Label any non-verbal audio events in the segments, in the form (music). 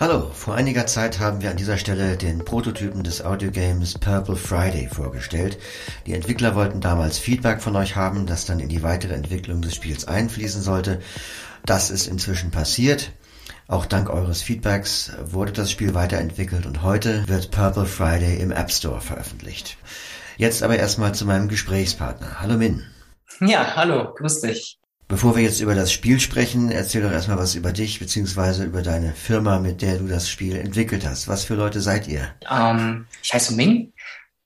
Hallo, vor einiger Zeit haben wir an dieser Stelle den Prototypen des Audiogames Purple Friday vorgestellt. Die Entwickler wollten damals Feedback von euch haben, das dann in die weitere Entwicklung des Spiels einfließen sollte. Das ist inzwischen passiert. Auch dank eures Feedbacks wurde das Spiel weiterentwickelt und heute wird Purple Friday im App Store veröffentlicht. Jetzt aber erstmal zu meinem Gesprächspartner. Hallo Min. Ja, hallo, grüß dich. Bevor wir jetzt über das Spiel sprechen, erzähl doch erstmal was über dich beziehungsweise über deine Firma, mit der du das Spiel entwickelt hast. Was für Leute seid ihr? Ähm, ich heiße Ming,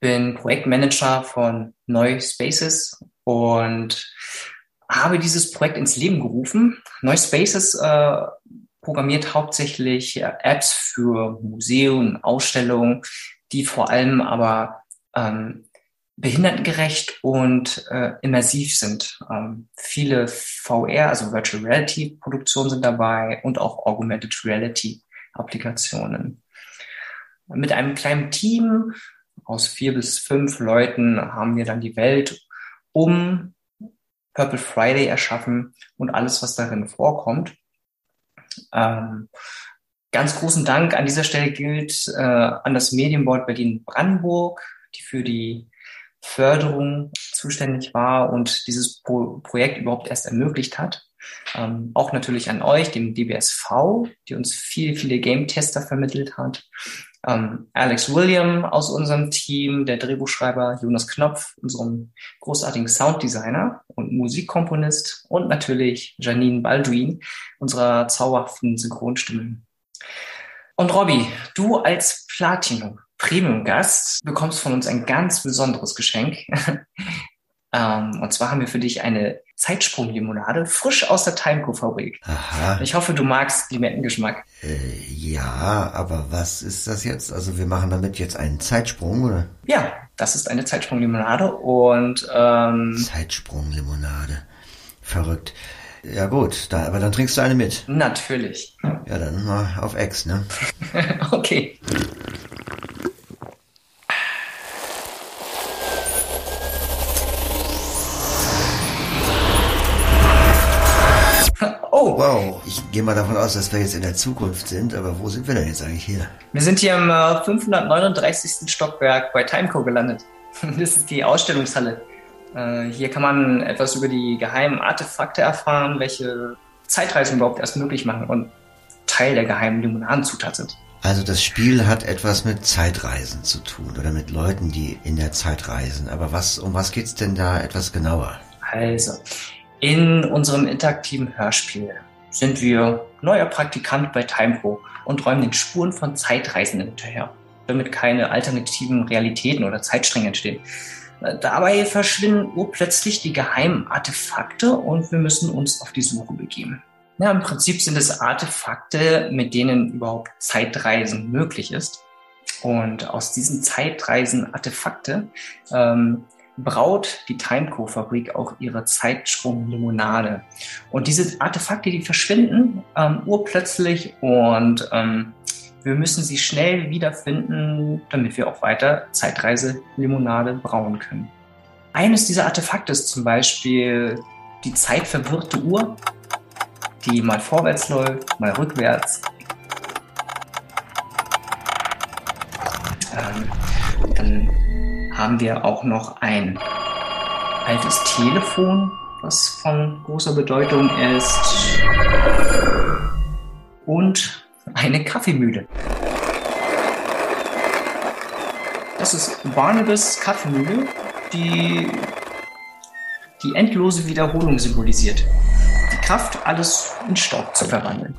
bin Projektmanager von Neu Spaces und habe dieses Projekt ins Leben gerufen. Neu Spaces äh, programmiert hauptsächlich Apps für Museen, Ausstellungen, die vor allem aber ähm, behindertengerecht und äh, immersiv sind. Ähm, viele VR, also Virtual Reality Produktionen sind dabei und auch Augmented Reality Applikationen. Mit einem kleinen Team aus vier bis fünf Leuten haben wir dann die Welt um Purple Friday erschaffen und alles, was darin vorkommt. Ähm, ganz großen Dank an dieser Stelle gilt äh, an das Medienboard Berlin-Brandenburg, die für die Förderung zuständig war und dieses Pro Projekt überhaupt erst ermöglicht hat. Ähm, auch natürlich an euch, dem DBSV, die uns viele, viele Game-Tester vermittelt hat. Ähm, Alex William aus unserem Team, der Drehbuchschreiber Jonas Knopf, unserem großartigen Sounddesigner und Musikkomponist und natürlich Janine Baldwin, unserer zauberhaften Synchronstimme. Und Robby, du als Platinum Premium-Gast bekommst von uns ein ganz besonderes Geschenk. (laughs) ähm, und zwar haben wir für dich eine Zeitsprung-Limonade, frisch aus der Timeco-Fabrik. Aha. Ich hoffe, du magst Limettengeschmack. Äh, ja, aber was ist das jetzt? Also wir machen damit jetzt einen Zeitsprung, oder? Ja, das ist eine Zeitsprung-Limonade und ähm, Zeitsprung-Limonade. Verrückt. Ja gut, da, aber dann trinkst du eine mit. Natürlich. Ja, dann mal auf Ex, ne? (laughs) okay. Oh. Wow, ich gehe mal davon aus, dass wir jetzt in der Zukunft sind, aber wo sind wir denn jetzt eigentlich hier? Wir sind hier im äh, 539. Stockwerk bei Timeco gelandet. (laughs) Das ist die Ausstellungshalle. Äh, hier kann man etwas über die geheimen Artefakte erfahren, welche Zeitreisen überhaupt erst möglich machen und Teil der geheimen Limonadenzutat sind. Also das Spiel hat etwas mit Zeitreisen zu tun oder mit Leuten, die in der Zeit reisen. Aber was, um was geht's denn da etwas genauer? Also, in unserem interaktiven Hörspiel sind wir neuer Praktikant bei Timepro und räumen den Spuren von Zeitreisenden hinterher, damit keine alternativen Realitäten oder Zeitstränge entstehen. Dabei verschwinden urplötzlich die geheimen Artefakte und wir müssen uns auf die Suche begeben. Ja, Im Prinzip sind es Artefakte, mit denen überhaupt Zeitreisen möglich ist. Und aus diesen Zeitreisen-Artefakte ähm, braut die Timeco-Fabrik auch ihre Zeitsprung-Limonade. Und diese Artefakte, die verschwinden ähm, urplötzlich und ähm, wir müssen sie schnell wiederfinden, damit wir auch weiter Zeitreise-Limonade brauen können. Eines dieser Artefakte ist zum Beispiel die zeitverwirrte Uhr, die mal vorwärts läuft, mal rückwärts. Haben wir auch noch ein altes Telefon, was von großer Bedeutung ist. Und eine Kaffeemühle. Das ist Barnabas Kaffeemühle, die die endlose Wiederholung symbolisiert. Die Kraft, alles in Staub zu verwandeln.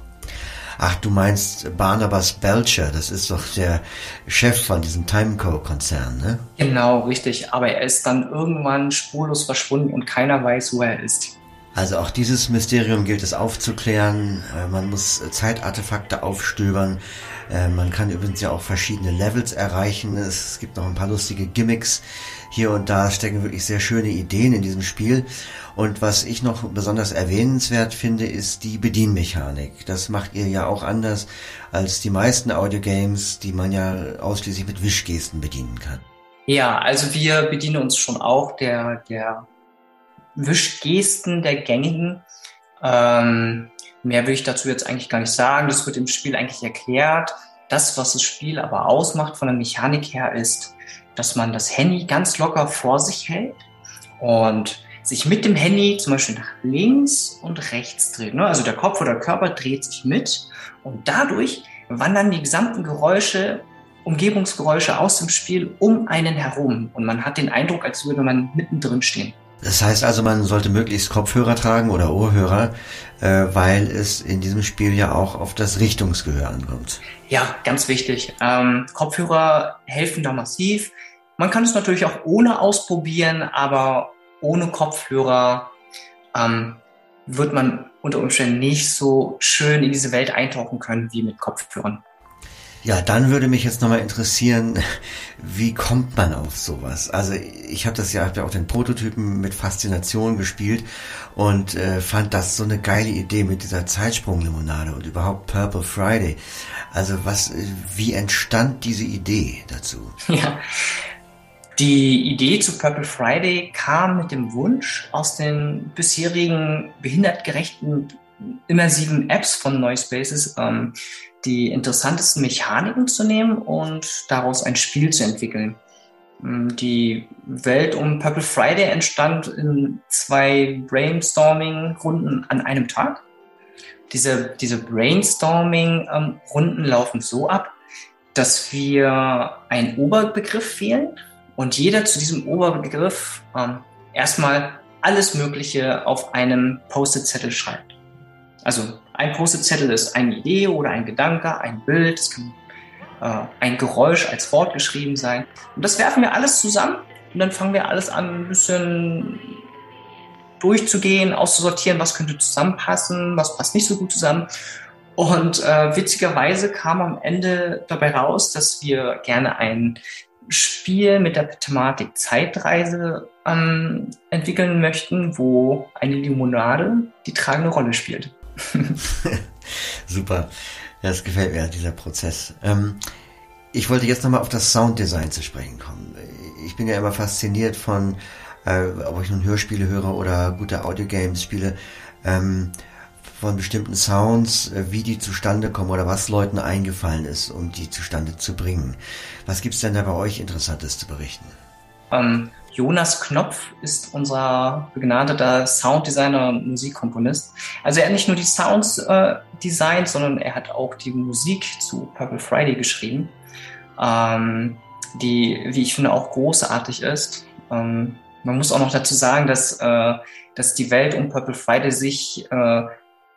Ach, du meinst Barnabas Belcher, das ist doch der Chef von diesem Timeco-Konzern, ne? Genau, richtig. Aber er ist dann irgendwann spurlos verschwunden und keiner weiß, wo er ist. Also auch dieses Mysterium gilt es aufzuklären. Äh, man muss Zeitartefakte aufstöbern. Äh, man kann übrigens ja auch verschiedene Levels erreichen. Es gibt noch ein paar lustige Gimmicks. Hier und da stecken wirklich sehr schöne Ideen in diesem Spiel. Und was ich noch besonders erwähnenswert finde, ist die Bedienmechanik. Das macht ihr ja auch anders als die meisten Audiogames, die man ja ausschließlich mit Wischgesten bedienen kann. Ja, also wir bedienen uns schon auch der, der Wischgesten der gängigen. Ähm, mehr will ich dazu jetzt eigentlich gar nicht sagen. Das wird im Spiel eigentlich erklärt. Das, was das Spiel aber ausmacht von der Mechanik her, ist, dass man das Handy ganz locker vor sich hält und sich mit dem Handy zum Beispiel nach links und rechts dreht. Ne? Also der Kopf oder der Körper dreht sich mit und dadurch wandern die gesamten Geräusche, Umgebungsgeräusche aus dem Spiel um einen herum und man hat den Eindruck, als würde man mittendrin stehen. Das heißt also, man sollte möglichst Kopfhörer tragen oder Ohrhörer, äh, weil es in diesem Spiel ja auch auf das Richtungsgehör ankommt. Ja, ganz wichtig. Ähm, Kopfhörer helfen da massiv. Man kann es natürlich auch ohne ausprobieren, aber ohne Kopfhörer ähm, wird man unter Umständen nicht so schön in diese Welt eintauchen können wie mit Kopfhörern. Ja, dann würde mich jetzt nochmal interessieren, wie kommt man auf sowas? Also ich habe das ja, hab ja auch den Prototypen mit Faszination gespielt und äh, fand das so eine geile Idee mit dieser Zeitsprunglimonade und überhaupt Purple Friday. Also was, wie entstand diese Idee dazu? (laughs) Ja, die Idee zu Purple Friday kam mit dem Wunsch aus den bisherigen behindertgerechten immersiven Apps von Noisepaces ähm, die interessantesten Mechaniken zu nehmen und daraus ein Spiel zu entwickeln. Ähm, die Welt um Purple Friday entstand in zwei Brainstorming-Runden an einem Tag. Diese, diese Brainstorming-Runden laufen so ab, dass wir einen Oberbegriff wählen und jeder zu diesem Oberbegriff ähm, erstmal alles Mögliche auf einem Post-it-Zettel schreibt. Also ein Post-it-Zettel ist eine Idee oder ein Gedanke, ein Bild, es kann äh, ein Geräusch als Wort geschrieben sein. Und das werfen wir alles zusammen und dann fangen wir alles an, ein bisschen durchzugehen, auszusortieren, was könnte zusammenpassen, was passt nicht so gut zusammen. Und äh, witzigerweise kam am Ende dabei raus, dass wir gerne ein Spiel mit der Thematik Zeitreise ähm, entwickeln möchten, wo eine Limonade die tragende Rolle spielt. (laughs) Super. Das gefällt mir, dieser Prozess. Ähm, ich wollte jetzt nochmal auf das Sounddesign zu sprechen kommen. Ich bin ja immer fasziniert von, äh, ob ich nun Hörspiele höre oder gute Audiogames spiele. Ähm, von bestimmten Sounds, äh, wie die zustande kommen oder was Leuten eingefallen ist, um die zustande zu bringen. Was gibt's denn da bei euch Interessantes zu berichten? Ähm, Jonas Knopf ist unser begnadeter Sounddesigner und Musikkomponist. Also er hat nicht nur die Sounds äh, designt, sondern er hat auch die Musik zu Purple Friday geschrieben, ähm, die, wie ich finde, auch großartig ist. Ähm, man muss auch noch dazu sagen, dass, äh, dass die Welt um Purple Friday sich äh,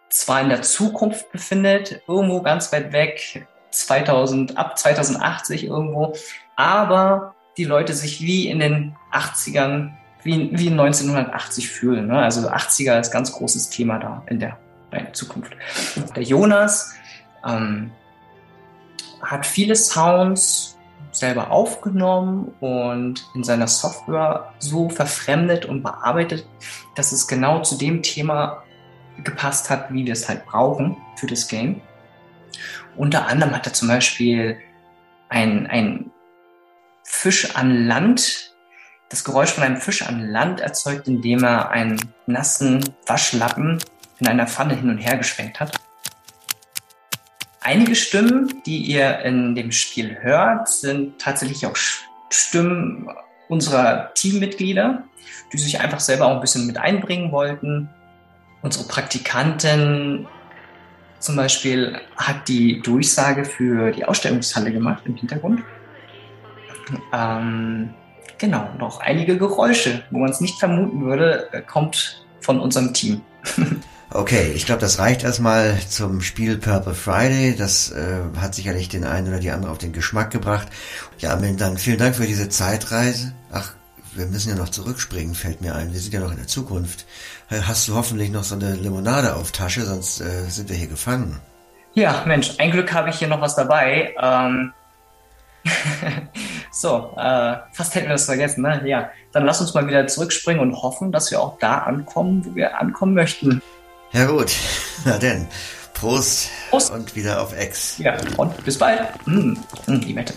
zwar in der Zukunft befindet, irgendwo ganz weit weg, 2000, ab 2080 irgendwo, aber die Leute sich wie in den 80ern, wie, wie in 1980 fühlen. Ne? Also 80er ist ganz großes Thema da in der, in der Zukunft. Der Jonas ähm, hat viele Sounds selber aufgenommen und in seiner Software so verfremdet und bearbeitet, dass es genau zu dem Thema gepasst hat, wie wir es halt brauchen für das Game. Unter anderem hat er zum Beispiel ein, ein Fisch an Land, das Geräusch von einem Fisch an Land erzeugt, indem er einen nassen Waschlappen in einer Pfanne hin und her geschwenkt hat. Einige Stimmen, die ihr in dem Spiel hört, sind tatsächlich auch Stimmen unserer Teammitglieder, die sich einfach selber auch ein bisschen mit einbringen wollten Unsere Praktikantin zum Beispiel hat die Durchsage für die Ausstellungshalle gemacht im Hintergrund. Ähm, genau, noch einige Geräusche, wo man es nicht vermuten würde, äh, kommt von unserem Team. (laughs) Okay, ich glaube, das reicht erstmal zum Spiel Purple Friday. Das äh, hat sicherlich den einen oder die andere auf den Geschmack gebracht. Ja, dann vielen Dank für diese Zeitreise. Ach, wir müssen ja noch zurückspringen, fällt mir ein. Wir sind ja noch in der Zukunft. Hast du hoffentlich noch so eine Limonade auf Tasche, sonst äh, sind wir hier gefangen. Ja, Mensch, ein Glück habe ich hier noch was dabei. Ähm (laughs) so, äh, fast hätten wir das vergessen, ne? Ja, dann lass uns mal wieder zurückspringen und hoffen, dass wir auch da ankommen, wo wir ankommen möchten. Ja gut, (laughs) na denn. Prost, Prost. und wieder auf Ex. Ja, und bis bald. Mm, mm, Limette.